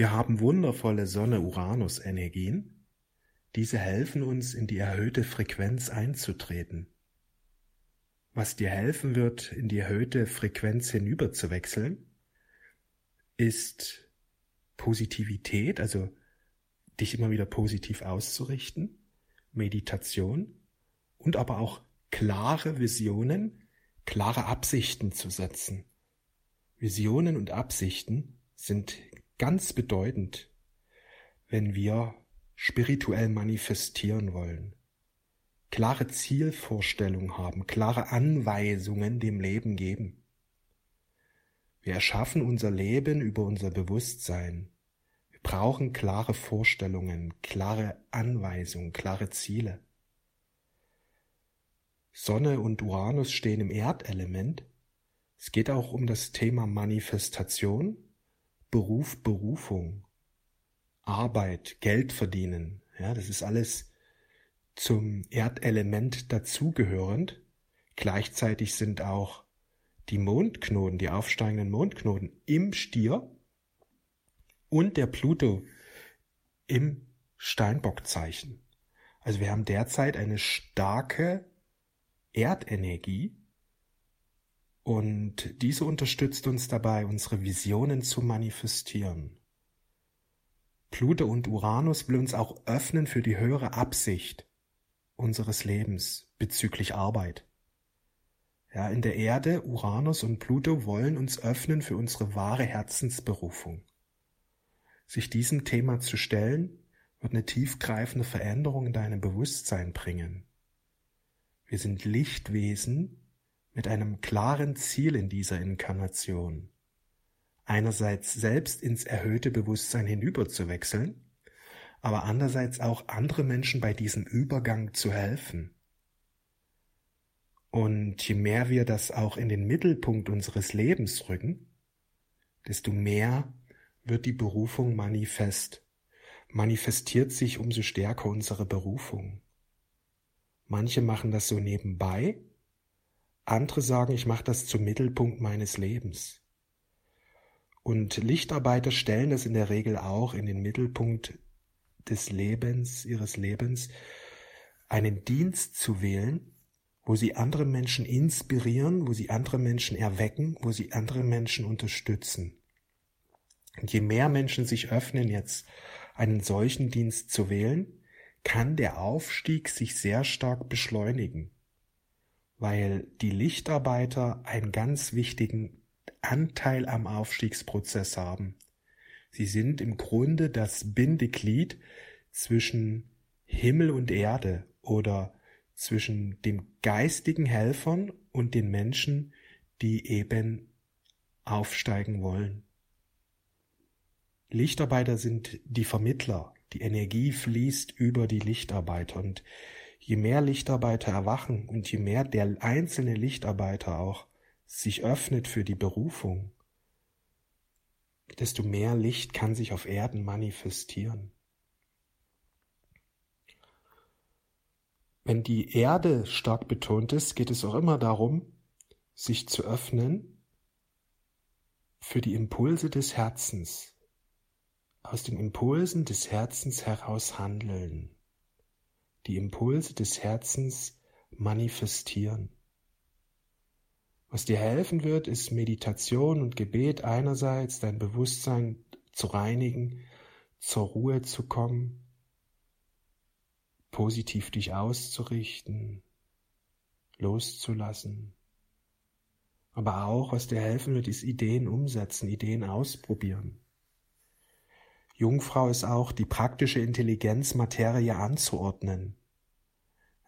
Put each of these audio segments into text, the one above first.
Wir haben wundervolle Sonne-Uranus-Energien. Diese helfen uns, in die erhöhte Frequenz einzutreten. Was dir helfen wird, in die erhöhte Frequenz hinüberzuwechseln, ist Positivität, also dich immer wieder positiv auszurichten, Meditation und aber auch klare Visionen, klare Absichten zu setzen. Visionen und Absichten sind ganz bedeutend, wenn wir spirituell manifestieren wollen. Klare Zielvorstellungen haben, klare Anweisungen dem Leben geben. Wir erschaffen unser Leben über unser Bewusstsein. Wir brauchen klare Vorstellungen, klare Anweisungen, klare Ziele. Sonne und Uranus stehen im Erdelement. Es geht auch um das Thema Manifestation, Beruf, Berufung, Arbeit, Geld verdienen. Ja, das ist alles zum Erdelement dazugehörend. Gleichzeitig sind auch die Mondknoten, die aufsteigenden Mondknoten im Stier und der Pluto im Steinbockzeichen. Also wir haben derzeit eine starke Erdenergie und diese unterstützt uns dabei, unsere Visionen zu manifestieren. Pluto und Uranus will uns auch öffnen für die höhere Absicht unseres Lebens bezüglich Arbeit. Ja, in der Erde, Uranus und Pluto wollen uns öffnen für unsere wahre Herzensberufung. Sich diesem Thema zu stellen, wird eine tiefgreifende Veränderung in deinem Bewusstsein bringen. Wir sind Lichtwesen mit einem klaren Ziel in dieser Inkarnation. Einerseits selbst ins erhöhte Bewusstsein hinüberzuwechseln, aber andererseits auch andere Menschen bei diesem Übergang zu helfen. Und je mehr wir das auch in den Mittelpunkt unseres Lebens rücken, desto mehr wird die Berufung manifest. Manifestiert sich umso stärker unsere Berufung. Manche machen das so nebenbei, andere sagen, ich mache das zum Mittelpunkt meines Lebens. Und Lichtarbeiter stellen das in der Regel auch in den Mittelpunkt des Lebens, ihres Lebens, einen Dienst zu wählen, wo sie andere Menschen inspirieren, wo sie andere Menschen erwecken, wo sie andere Menschen unterstützen. Und je mehr Menschen sich öffnen, jetzt einen solchen Dienst zu wählen, kann der Aufstieg sich sehr stark beschleunigen, weil die Lichtarbeiter einen ganz wichtigen Anteil am Aufstiegsprozess haben. Sie sind im Grunde das Bindeglied zwischen Himmel und Erde oder zwischen dem geistigen Helfern und den Menschen, die eben aufsteigen wollen. Lichtarbeiter sind die Vermittler. Die Energie fließt über die Lichtarbeiter und je mehr Lichtarbeiter erwachen und je mehr der einzelne Lichtarbeiter auch sich öffnet für die Berufung, desto mehr Licht kann sich auf Erden manifestieren. Wenn die Erde stark betont ist, geht es auch immer darum, sich zu öffnen für die Impulse des Herzens, aus den Impulsen des Herzens heraus handeln, die Impulse des Herzens manifestieren. Was dir helfen wird, ist Meditation und Gebet einerseits, dein Bewusstsein zu reinigen, zur Ruhe zu kommen, positiv dich auszurichten, loszulassen. Aber auch, was dir helfen wird, ist Ideen umsetzen, Ideen ausprobieren. Jungfrau ist auch die praktische Intelligenz, Materie anzuordnen.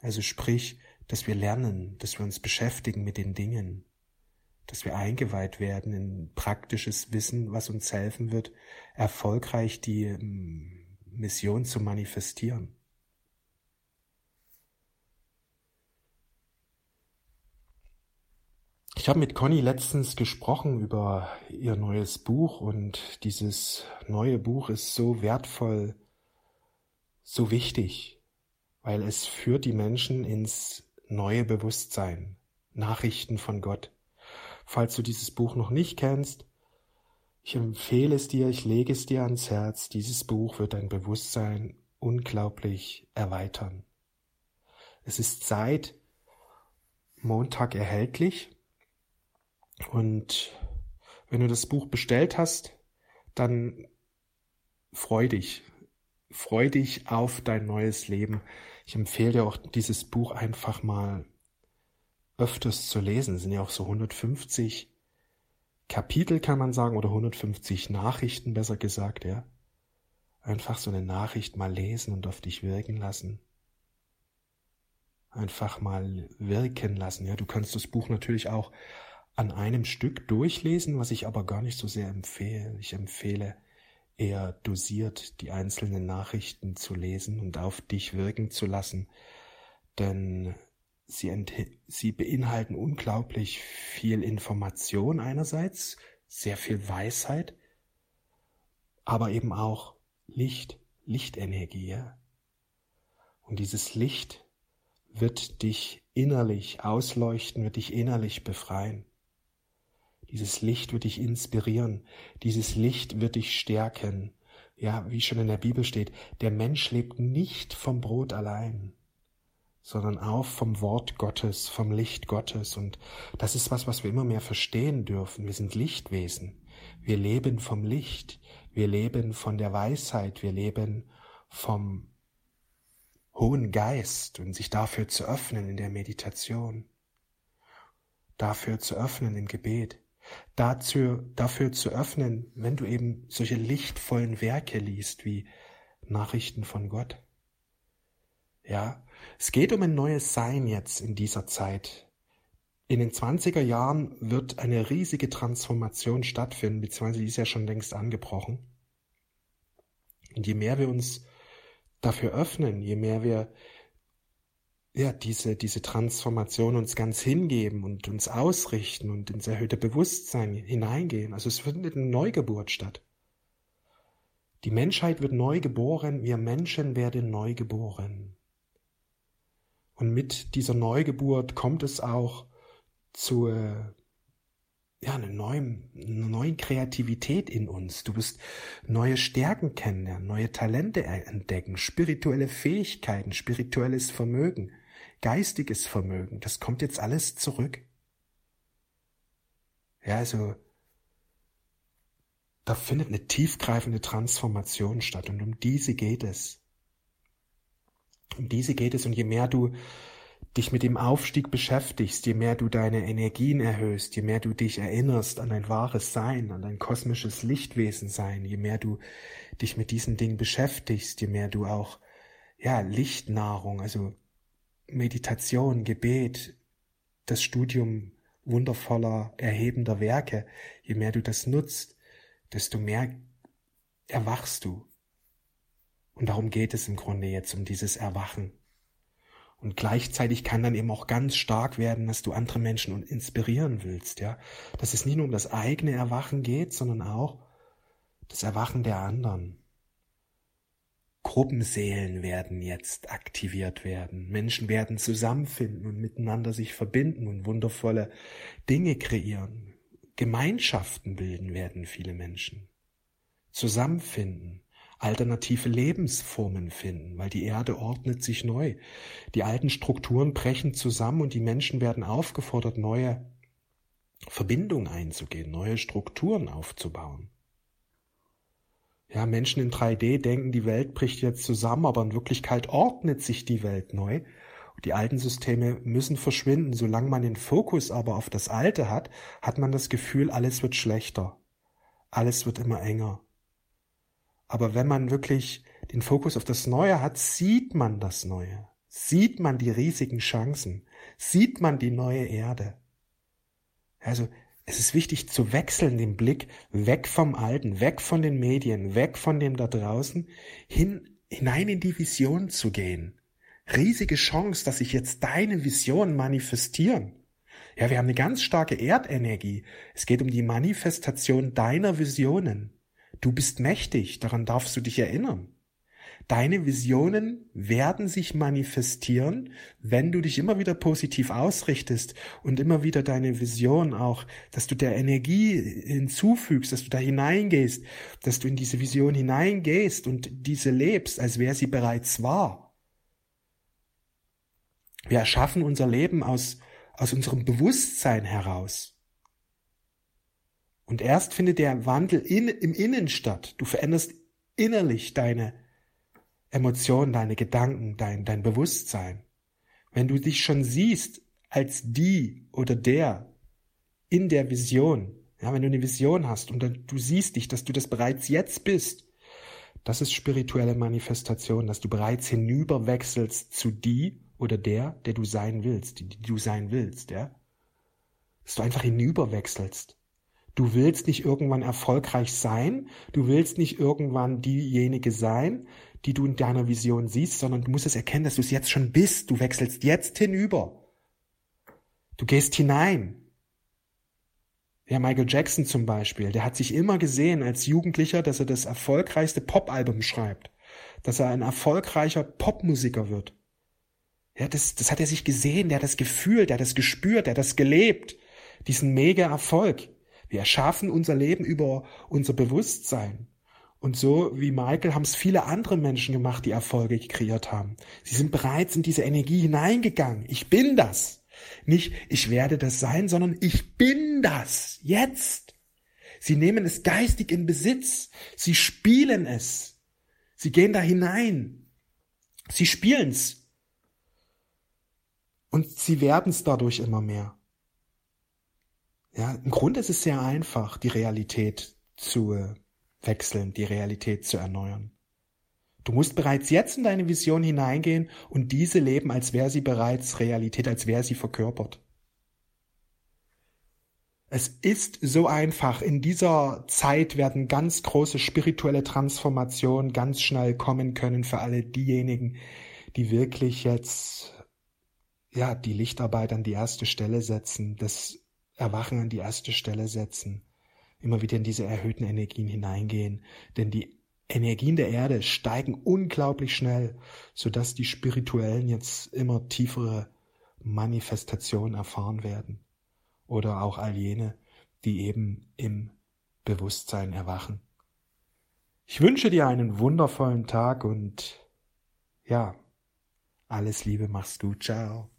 Also sprich, dass wir lernen, dass wir uns beschäftigen mit den Dingen, dass wir eingeweiht werden in praktisches Wissen, was uns helfen wird, erfolgreich die ähm, Mission zu manifestieren. Ich habe mit Conny letztens gesprochen über ihr neues Buch und dieses neue Buch ist so wertvoll, so wichtig, weil es führt die Menschen ins neue Bewusstsein, Nachrichten von Gott. Falls du dieses Buch noch nicht kennst, Ich empfehle es dir, ich lege es dir ans Herz, dieses Buch wird dein Bewusstsein unglaublich erweitern. Es ist seit Montag erhältlich und wenn du das Buch bestellt hast, dann freu dich. Freu dich auf dein neues Leben. Ich empfehle dir auch dieses Buch einfach mal öfters zu lesen. Es sind ja auch so 150 Kapitel, kann man sagen, oder 150 Nachrichten, besser gesagt, ja. Einfach so eine Nachricht mal lesen und auf dich wirken lassen. Einfach mal wirken lassen, ja. Du kannst das Buch natürlich auch an einem Stück durchlesen, was ich aber gar nicht so sehr empfehle. Ich empfehle eher dosiert die einzelnen Nachrichten zu lesen und auf dich wirken zu lassen, denn Sie, sie beinhalten unglaublich viel Information einerseits, sehr viel Weisheit, aber eben auch Licht, Lichtenergie. Ja? Und dieses Licht wird dich innerlich ausleuchten, wird dich innerlich befreien. Dieses Licht wird dich inspirieren, dieses Licht wird dich stärken. Ja, wie schon in der Bibel steht, der Mensch lebt nicht vom Brot allein, sondern auch vom Wort Gottes, vom Licht Gottes. Und das ist was, was wir immer mehr verstehen dürfen. Wir sind Lichtwesen. Wir leben vom Licht. Wir leben von der Weisheit. Wir leben vom hohen Geist und sich dafür zu öffnen in der Meditation. Dafür zu öffnen im Gebet. Dazu, dafür zu öffnen, wenn du eben solche lichtvollen Werke liest wie Nachrichten von Gott. Ja, es geht um ein neues Sein jetzt in dieser Zeit. In den 20er Jahren wird eine riesige Transformation stattfinden, beziehungsweise die ist ja schon längst angebrochen. Und je mehr wir uns dafür öffnen, je mehr wir ja, diese, diese Transformation uns ganz hingeben und uns ausrichten und ins erhöhte Bewusstsein hineingehen. Also es findet eine Neugeburt statt. Die Menschheit wird neu geboren, wir Menschen werden neu geboren. Und mit dieser Neugeburt kommt es auch zu ja, einer neuen, einer neuen Kreativität in uns. Du wirst neue Stärken kennenlernen, neue Talente entdecken, spirituelle Fähigkeiten, spirituelles Vermögen, geistiges Vermögen. Das kommt jetzt alles zurück. Ja, also da findet eine tiefgreifende Transformation statt und um diese geht es. Um diese geht es und je mehr du dich mit dem Aufstieg beschäftigst, je mehr du deine Energien erhöhst, je mehr du dich erinnerst an dein wahres Sein, an dein kosmisches Lichtwesen sein, je mehr du dich mit diesen Dingen beschäftigst, je mehr du auch, ja, Lichtnahrung, also Meditation, Gebet, das Studium wundervoller, erhebender Werke, je mehr du das nutzt, desto mehr erwachst du, und darum geht es im Grunde jetzt um dieses Erwachen. Und gleichzeitig kann dann eben auch ganz stark werden, dass du andere Menschen inspirieren willst, ja. Dass es nicht nur um das eigene Erwachen geht, sondern auch das Erwachen der anderen. Gruppenseelen werden jetzt aktiviert werden. Menschen werden zusammenfinden und miteinander sich verbinden und wundervolle Dinge kreieren. Gemeinschaften bilden werden viele Menschen. Zusammenfinden alternative Lebensformen finden, weil die Erde ordnet sich neu. Die alten Strukturen brechen zusammen und die Menschen werden aufgefordert, neue Verbindungen einzugehen, neue Strukturen aufzubauen. Ja, Menschen in 3D denken, die Welt bricht jetzt zusammen, aber in Wirklichkeit ordnet sich die Welt neu. Die alten Systeme müssen verschwinden. Solange man den Fokus aber auf das Alte hat, hat man das Gefühl, alles wird schlechter. Alles wird immer enger. Aber wenn man wirklich den Fokus auf das Neue hat, sieht man das Neue, sieht man die riesigen Chancen, sieht man die neue Erde. Also es ist wichtig zu wechseln den Blick weg vom Alten, weg von den Medien, weg von dem da draußen, hin, hinein in die Vision zu gehen. Riesige Chance, dass sich jetzt deine Visionen manifestieren. Ja, wir haben eine ganz starke Erdenergie. Es geht um die Manifestation deiner Visionen. Du bist mächtig, daran darfst du dich erinnern. Deine Visionen werden sich manifestieren, wenn du dich immer wieder positiv ausrichtest und immer wieder deine Vision auch, dass du der Energie hinzufügst, dass du da hineingehst, dass du in diese Vision hineingehst und diese lebst, als wäre sie bereits wahr. Wir erschaffen unser Leben aus, aus unserem Bewusstsein heraus. Und erst findet der Wandel in, im Innen statt. Du veränderst innerlich deine Emotionen, deine Gedanken, dein, dein Bewusstsein. Wenn du dich schon siehst als die oder der in der Vision, ja, wenn du eine Vision hast und du siehst dich, dass du das bereits jetzt bist, das ist spirituelle Manifestation, dass du bereits hinüberwechselst zu die oder der, der du sein willst, die, die du sein willst, ja. Dass du einfach hinüberwechselst. Du willst nicht irgendwann erfolgreich sein, du willst nicht irgendwann diejenige sein, die du in deiner Vision siehst, sondern du musst es erkennen, dass du es jetzt schon bist. Du wechselst jetzt hinüber. Du gehst hinein. Ja, Michael Jackson zum Beispiel, der hat sich immer gesehen als Jugendlicher, dass er das erfolgreichste Popalbum schreibt, dass er ein erfolgreicher Popmusiker wird. Ja, das, das hat er sich gesehen, der hat das gefühlt, der hat das gespürt, der hat das gelebt, diesen mega Erfolg. Wir erschaffen unser Leben über unser Bewusstsein. Und so wie Michael haben es viele andere Menschen gemacht, die Erfolge kreiert haben. Sie sind bereits in diese Energie hineingegangen. Ich bin das. Nicht ich werde das sein, sondern ich bin das. Jetzt. Sie nehmen es geistig in Besitz. Sie spielen es. Sie gehen da hinein. Sie spielen es. Und sie werden es dadurch immer mehr. Ja, im Grunde ist es sehr einfach, die Realität zu wechseln, die Realität zu erneuern. Du musst bereits jetzt in deine Vision hineingehen und diese leben, als wäre sie bereits Realität, als wäre sie verkörpert. Es ist so einfach. In dieser Zeit werden ganz große spirituelle Transformationen ganz schnell kommen können für alle diejenigen, die wirklich jetzt, ja, die Lichtarbeit an die erste Stelle setzen, das Erwachen an die erste Stelle setzen, immer wieder in diese erhöhten Energien hineingehen, denn die Energien der Erde steigen unglaublich schnell, sodass die Spirituellen jetzt immer tiefere Manifestationen erfahren werden. Oder auch all jene, die eben im Bewusstsein erwachen. Ich wünsche dir einen wundervollen Tag und ja, alles Liebe, mach's gut, ciao.